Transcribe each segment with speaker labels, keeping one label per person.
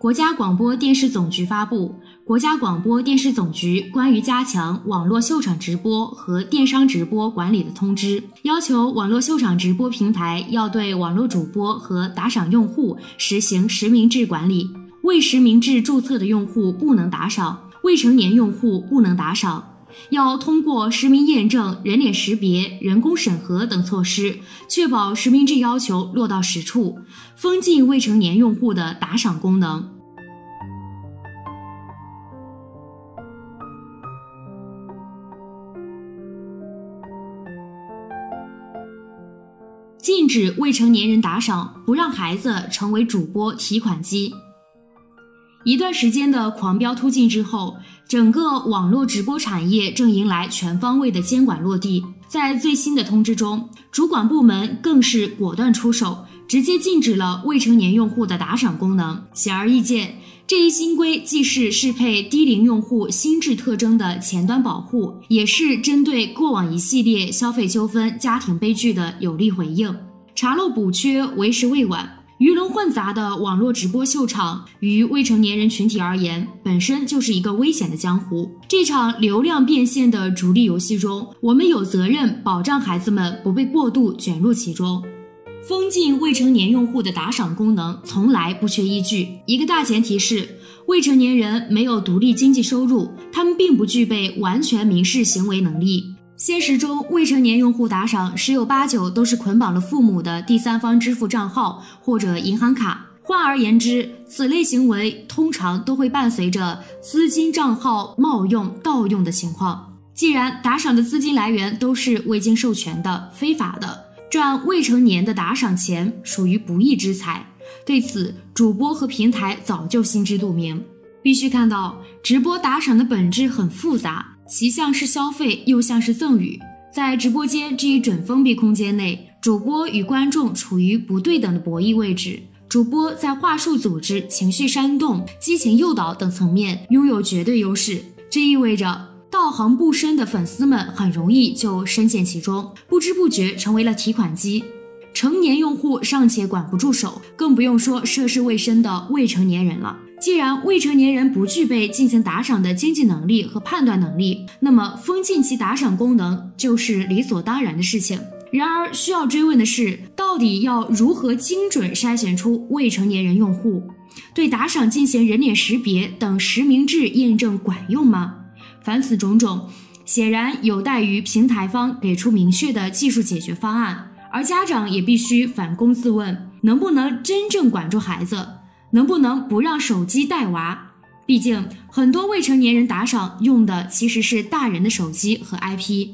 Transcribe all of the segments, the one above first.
Speaker 1: 国家广播电视总局发布《国家广播电视总局关于加强网络秀场直播和电商直播管理的通知》，要求网络秀场直播平台要对网络主播和打赏用户实行实名制管理，未实名制注册的用户不能打赏，未成年用户不能打赏。要通过实名验证、人脸识别、人工审核等措施，确保实名制要求落到实处，封禁未成年用户的打赏功能。禁止未成年人打赏，不让孩子成为主播提款机。一段时间的狂飙突进之后，整个网络直播产业正迎来全方位的监管落地。在最新的通知中，主管部门更是果断出手，直接禁止了未成年用户的打赏功能。显而易见，这一新规既是适配低龄用户心智特征的前端保护，也是针对过往一系列消费纠纷、家庭悲剧的有力回应。查漏补缺，为时未晚。混杂的网络直播秀场，于未成年人群体而言，本身就是一个危险的江湖。这场流量变现的逐利游戏中，我们有责任保障孩子们不被过度卷入其中。封禁未成年用户的打赏功能，从来不缺依据。一个大前提是，未成年人没有独立经济收入，他们并不具备完全民事行为能力。现实中，未成年用户打赏十有八九都是捆绑了父母的第三方支付账号或者银行卡。换而言之，此类行为通常都会伴随着资金账号冒用、盗用的情况。既然打赏的资金来源都是未经授权的、非法的，赚未成年的打赏钱属于不义之财。对此，主播和平台早就心知肚明。必须看到，直播打赏的本质很复杂。其像是消费，又像是赠与。在直播间这一准封闭空间内，主播与观众处于不对等的博弈位置。主播在话术组织、情绪煽动、激情诱导等层面拥有绝对优势，这意味着道行不深的粉丝们很容易就深陷其中，不知不觉成为了提款机。成年用户尚且管不住手，更不用说涉世未深的未成年人了。既然未成年人不具备进行打赏的经济能力和判断能力，那么封禁其打赏功能就是理所当然的事情。然而，需要追问的是，到底要如何精准筛选出未成年人用户？对打赏进行人脸识别等实名制验证管用吗？凡此种种，显然有待于平台方给出明确的技术解决方案，而家长也必须反躬自问，能不能真正管住孩子？能不能不让手机带娃？毕竟很多未成年人打赏用的其实是大人的手机和 IP。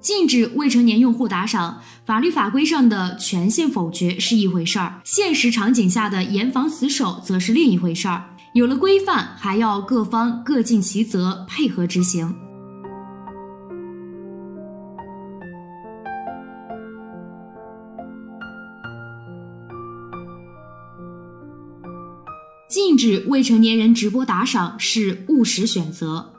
Speaker 1: 禁止未成年用户打赏，法律法规上的权限否决是一回事儿，现实场景下的严防死守则是另一回事儿。有了规范，还要各方各尽其责，配合执行。禁止未成年人直播打赏是务实选择。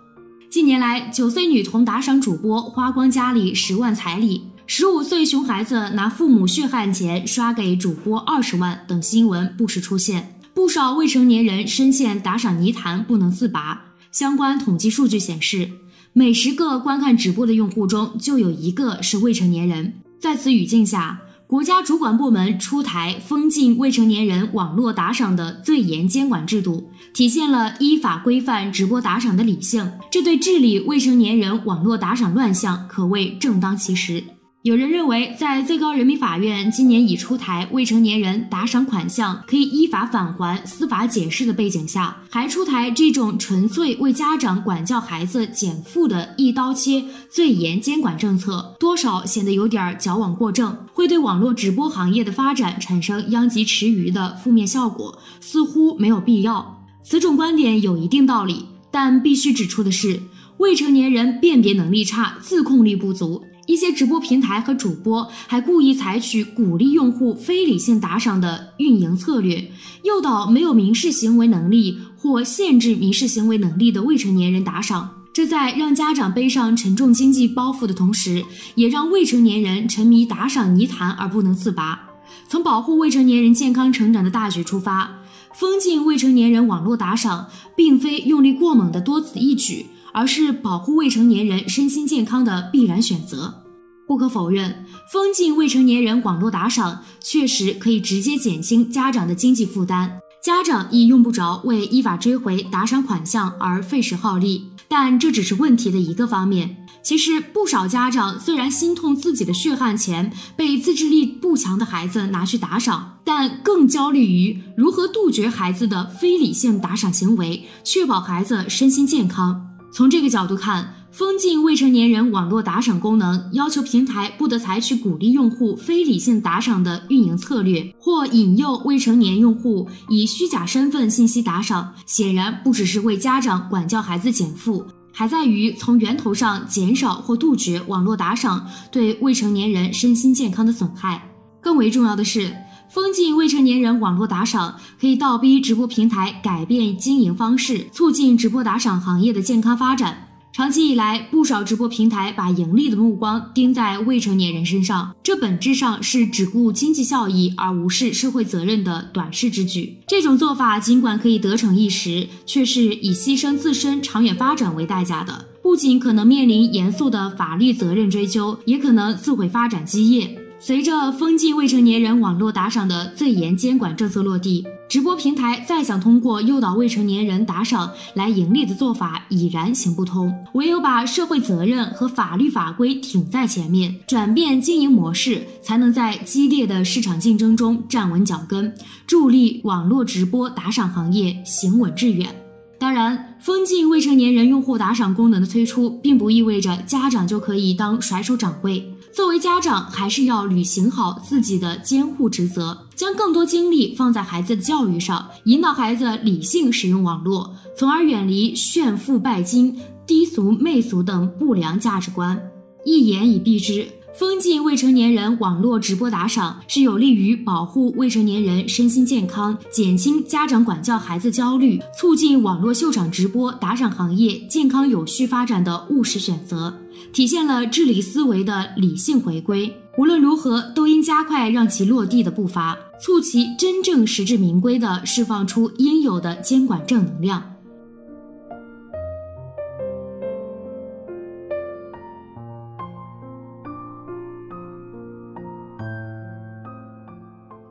Speaker 1: 近年来，九岁女童打赏主播花光家里十万彩礼，十五岁熊孩子拿父母血汗钱刷给主播二十万等新闻不时出现，不少未成年人深陷打赏泥潭不能自拔。相关统计数据显示，每十个观看直播的用户中就有一个是未成年人。在此语境下，国家主管部门出台封禁未成年人网络打赏的最严监管制度，体现了依法规范直播打赏的理性，这对治理未成年人网络打赏乱象可谓正当其时。有人认为，在最高人民法院今年已出台未成年人打赏款项可以依法返还、司法解释的背景下，还出台这种纯粹为家长管教孩子减负的一刀切、最严监管政策，多少显得有点矫枉过正，会对网络直播行业的发展产生殃及池鱼的负面效果，似乎没有必要。此种观点有一定道理，但必须指出的是，未成年人辨别能力差、自控力不足。一些直播平台和主播还故意采取鼓励用户非理性打赏的运营策略，诱导没有民事行为能力或限制民事行为能力的未成年人打赏。这在让家长背上沉重经济包袱的同时，也让未成年人沉迷打赏泥潭而不能自拔。从保护未成年人健康成长的大局出发，封禁未成年人网络打赏，并非用力过猛的多此一举。而是保护未成年人身心健康的必然选择。不可否认，封禁未成年人网络打赏确实可以直接减轻家长的经济负担，家长亦用不着为依法追回打赏款项而费时耗力。但这只是问题的一个方面。其实，不少家长虽然心痛自己的血汗钱被自制力不强的孩子拿去打赏，但更焦虑于如何杜绝孩子的非理性打赏行为，确保孩子身心健康。从这个角度看，封禁未成年人网络打赏功能，要求平台不得采取鼓励用户非理性打赏的运营策略，或引诱未成年用户以虚假身份信息打赏，显然不只是为家长管教孩子减负，还在于从源头上减少或杜绝网络打赏对未成年人身心健康的损害。更为重要的是。封禁未成年人网络打赏，可以倒逼直播平台改变经营方式，促进直播打赏行业的健康发展。长期以来，不少直播平台把盈利的目光盯在未成年人身上，这本质上是只顾经济效益而无视社会责任的短视之举。这种做法尽管可以得逞一时，却是以牺牲自身长远发展为代价的，不仅可能面临严肃的法律责任追究，也可能自毁发展基业。随着封禁未成年人网络打赏的最严监管政策落地，直播平台再想通过诱导未成年人打赏来盈利的做法已然行不通。唯有把社会责任和法律法规挺在前面，转变经营模式，才能在激烈的市场竞争中站稳脚跟，助力网络直播打赏行业行稳致远。当然，封禁未成年人用户打赏功能的推出，并不意味着家长就可以当甩手掌柜。作为家长，还是要履行好自己的监护职责，将更多精力放在孩子的教育上，引导孩子理性使用网络，从而远离炫富拜金、低俗媚俗等不良价值观。一言以蔽之。封禁未成年人网络直播打赏，是有利于保护未成年人身心健康，减轻家长管教孩子焦虑，促进网络秀场直播打赏行业健康有序发展的务实选择，体现了治理思维的理性回归。无论如何，都应加快让其落地的步伐，促其真正实至名归地释放出应有的监管正能量。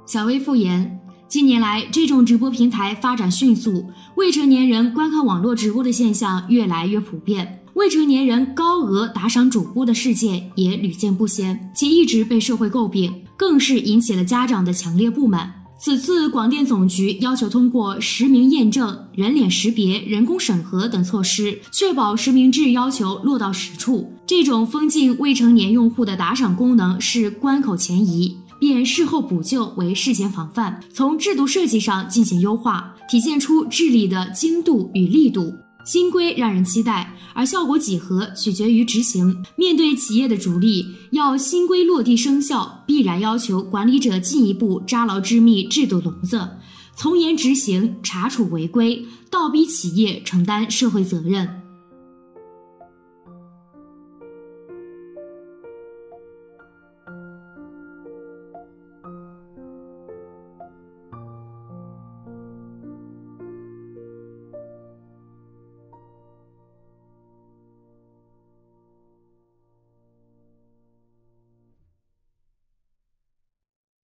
Speaker 1: 小薇复言，近年来这种直播平台发展迅速，未成年人观看网络直播的现象越来越普遍，未成年人高额打赏主播的事件也屡见不鲜，且一直被社会诟病，更是引起了家长的强烈不满。此次广电总局要求通过实名验证、人脸识别、人工审核等措施，确保实名制要求落到实处。这种封禁未成年用户的打赏功能是关口前移。便事后补救为事前防范，从制度设计上进行优化，体现出治理的精度与力度。新规让人期待，而效果几何取决于执行。面对企业的逐利，要新规落地生效，必然要求管理者进一步扎牢织密制度笼子，从严执行，查处违规，倒逼企业承担社会责任。